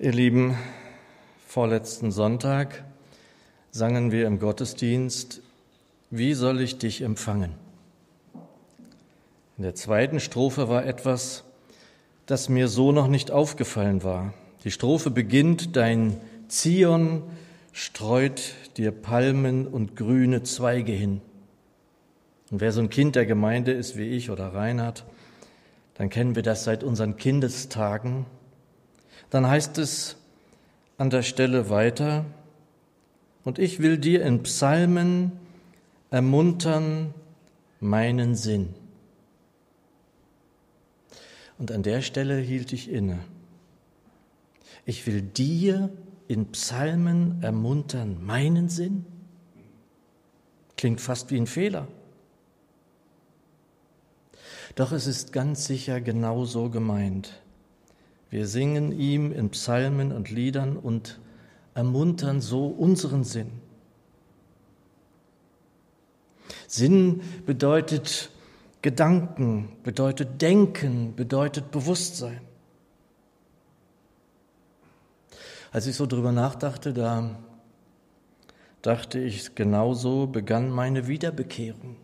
Ihr Lieben, vorletzten Sonntag sangen wir im Gottesdienst, wie soll ich dich empfangen? In der zweiten Strophe war etwas, das mir so noch nicht aufgefallen war. Die Strophe beginnt, dein Zion streut dir Palmen und grüne Zweige hin. Und wer so ein Kind der Gemeinde ist wie ich oder Reinhard, dann kennen wir das seit unseren Kindestagen. Dann heißt es an der Stelle weiter, und ich will dir in Psalmen ermuntern meinen Sinn. Und an der Stelle hielt ich inne. Ich will dir in Psalmen ermuntern meinen Sinn. Klingt fast wie ein Fehler. Doch es ist ganz sicher genau so gemeint. Wir singen ihm in Psalmen und Liedern und ermuntern so unseren Sinn. Sinn bedeutet Gedanken, bedeutet Denken, bedeutet Bewusstsein. Als ich so drüber nachdachte, da dachte ich, genauso begann meine Wiederbekehrung.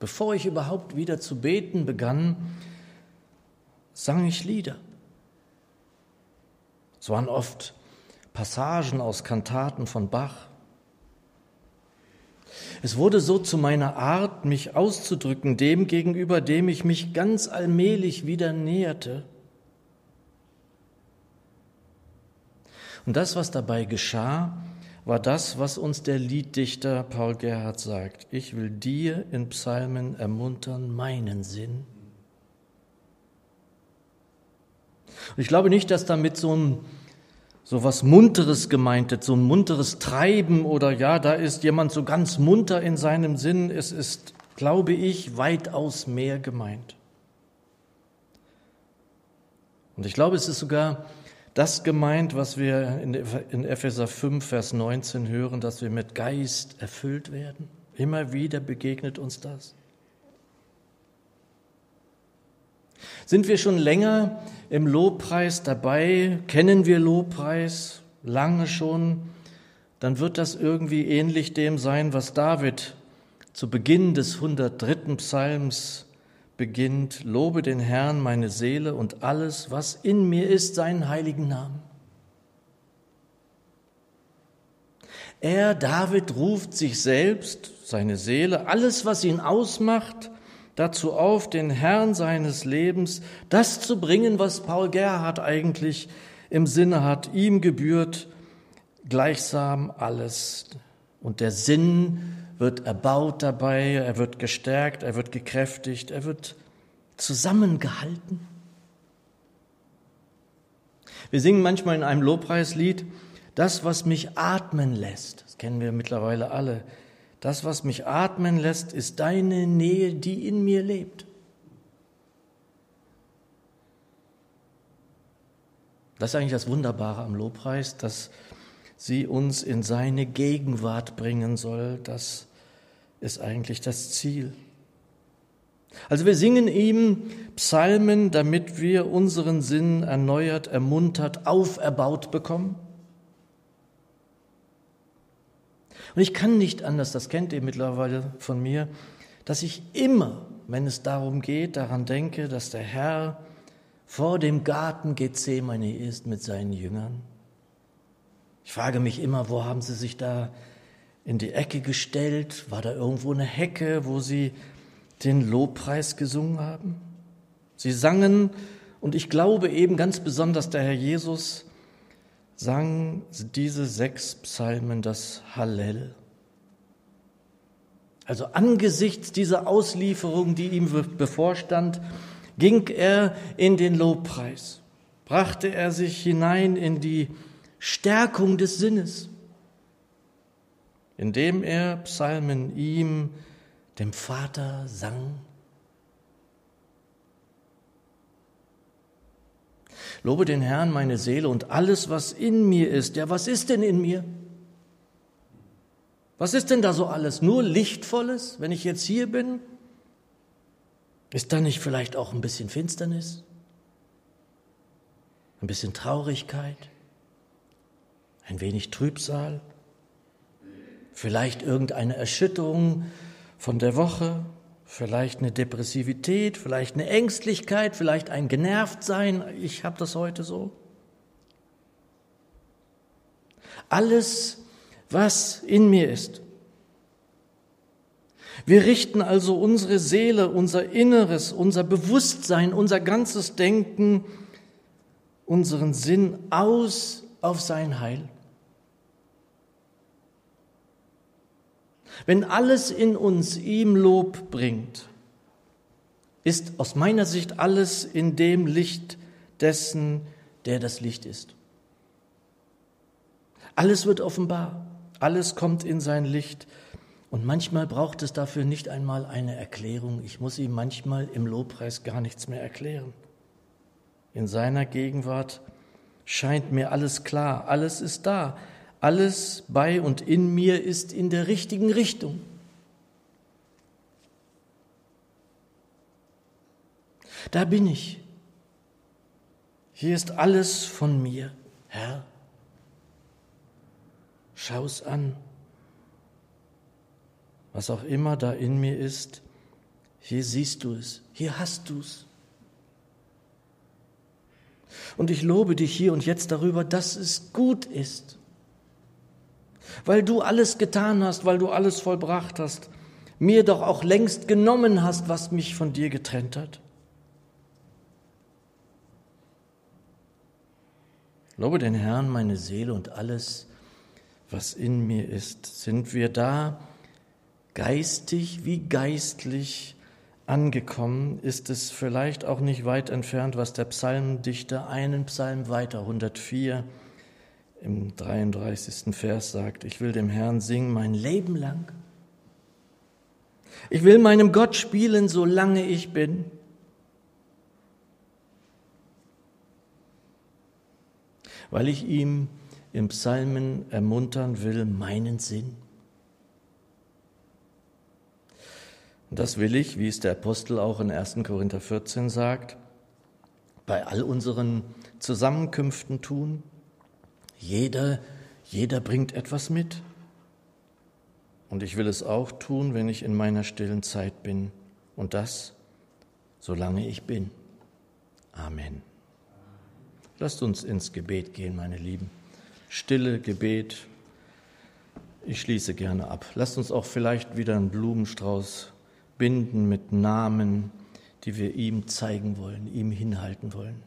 Bevor ich überhaupt wieder zu beten begann, sang ich Lieder. Es waren oft Passagen aus Kantaten von Bach. Es wurde so zu meiner Art, mich auszudrücken, dem gegenüber, dem ich mich ganz allmählich wieder näherte. Und das, was dabei geschah, war das, was uns der Lieddichter Paul Gerhard sagt. Ich will dir in Psalmen ermuntern, meinen Sinn. Und ich glaube nicht, dass damit so ein so was Munteres gemeint ist, so ein munteres Treiben oder ja, da ist jemand so ganz munter in seinem Sinn. Es ist, glaube ich, weitaus mehr gemeint. Und ich glaube, es ist sogar das gemeint, was wir in Epheser 5, Vers 19 hören, dass wir mit Geist erfüllt werden. Immer wieder begegnet uns das. Sind wir schon länger im Lobpreis dabei? Kennen wir Lobpreis lange schon? Dann wird das irgendwie ähnlich dem sein, was David zu Beginn des 103. Psalms beginnt. Lobe den Herrn, meine Seele und alles, was in mir ist, seinen heiligen Namen. Er, David, ruft sich selbst, seine Seele, alles, was ihn ausmacht, dazu auf, den Herrn seines Lebens das zu bringen, was Paul Gerhard eigentlich im Sinne hat. Ihm gebührt gleichsam alles. Und der Sinn wird erbaut dabei, er wird gestärkt, er wird gekräftigt, er wird zusammengehalten. Wir singen manchmal in einem Lobpreislied, das, was mich atmen lässt, das kennen wir mittlerweile alle, das, was mich atmen lässt, ist deine Nähe, die in mir lebt. Das ist eigentlich das Wunderbare am Lobpreis, dass sie uns in seine Gegenwart bringen soll. Das ist eigentlich das Ziel. Also wir singen ihm Psalmen, damit wir unseren Sinn erneuert, ermuntert, auferbaut bekommen. Und ich kann nicht anders, das kennt ihr mittlerweile von mir, dass ich immer, wenn es darum geht, daran denke, dass der Herr vor dem Garten Gethsemane ist mit seinen Jüngern. Ich frage mich immer, wo haben sie sich da in die Ecke gestellt? War da irgendwo eine Hecke, wo sie den Lobpreis gesungen haben? Sie sangen, und ich glaube eben ganz besonders der Herr Jesus sang diese sechs Psalmen das Hallel. Also angesichts dieser Auslieferung, die ihm bevorstand, ging er in den Lobpreis, brachte er sich hinein in die Stärkung des Sinnes, indem er Psalmen ihm, dem Vater, sang Lobe den Herrn, meine Seele und alles, was in mir ist. Ja, was ist denn in mir? Was ist denn da so alles? Nur Lichtvolles, wenn ich jetzt hier bin? Ist da nicht vielleicht auch ein bisschen Finsternis? ein bisschen Traurigkeit, ein wenig Trübsal, vielleicht irgendeine Erschütterung von der Woche, vielleicht eine Depressivität, vielleicht eine Ängstlichkeit, vielleicht ein Genervtsein. Ich habe das heute so. Alles, was in mir ist. Wir richten also unsere Seele, unser Inneres, unser Bewusstsein, unser ganzes Denken, unseren Sinn aus auf sein Heil. Wenn alles in uns ihm Lob bringt, ist aus meiner Sicht alles in dem Licht dessen, der das Licht ist. Alles wird offenbar, alles kommt in sein Licht. Und manchmal braucht es dafür nicht einmal eine Erklärung. Ich muss ihm manchmal im Lobpreis gar nichts mehr erklären. In seiner Gegenwart scheint mir alles klar, alles ist da, alles bei und in mir ist in der richtigen Richtung. Da bin ich. Hier ist alles von mir, Herr. Schau's an. Was auch immer da in mir ist, hier siehst du es, hier hast du es. Und ich lobe dich hier und jetzt darüber, dass es gut ist weil du alles getan hast, weil du alles vollbracht hast, mir doch auch längst genommen hast, was mich von dir getrennt hat. Lobe den Herrn, meine Seele und alles, was in mir ist. Sind wir da geistig wie geistlich angekommen? Ist es vielleicht auch nicht weit entfernt, was der Psalmdichter einen Psalm weiter, 104, im 33. Vers sagt, ich will dem Herrn singen mein Leben lang. Ich will meinem Gott spielen, solange ich bin. Weil ich ihm im Psalmen ermuntern will, meinen Sinn. Das will ich, wie es der Apostel auch in 1. Korinther 14 sagt, bei all unseren Zusammenkünften tun, jeder, jeder bringt etwas mit. Und ich will es auch tun, wenn ich in meiner stillen Zeit bin. Und das, solange ich bin. Amen. Lasst uns ins Gebet gehen, meine Lieben. Stille Gebet. Ich schließe gerne ab. Lasst uns auch vielleicht wieder einen Blumenstrauß binden mit Namen, die wir ihm zeigen wollen, ihm hinhalten wollen.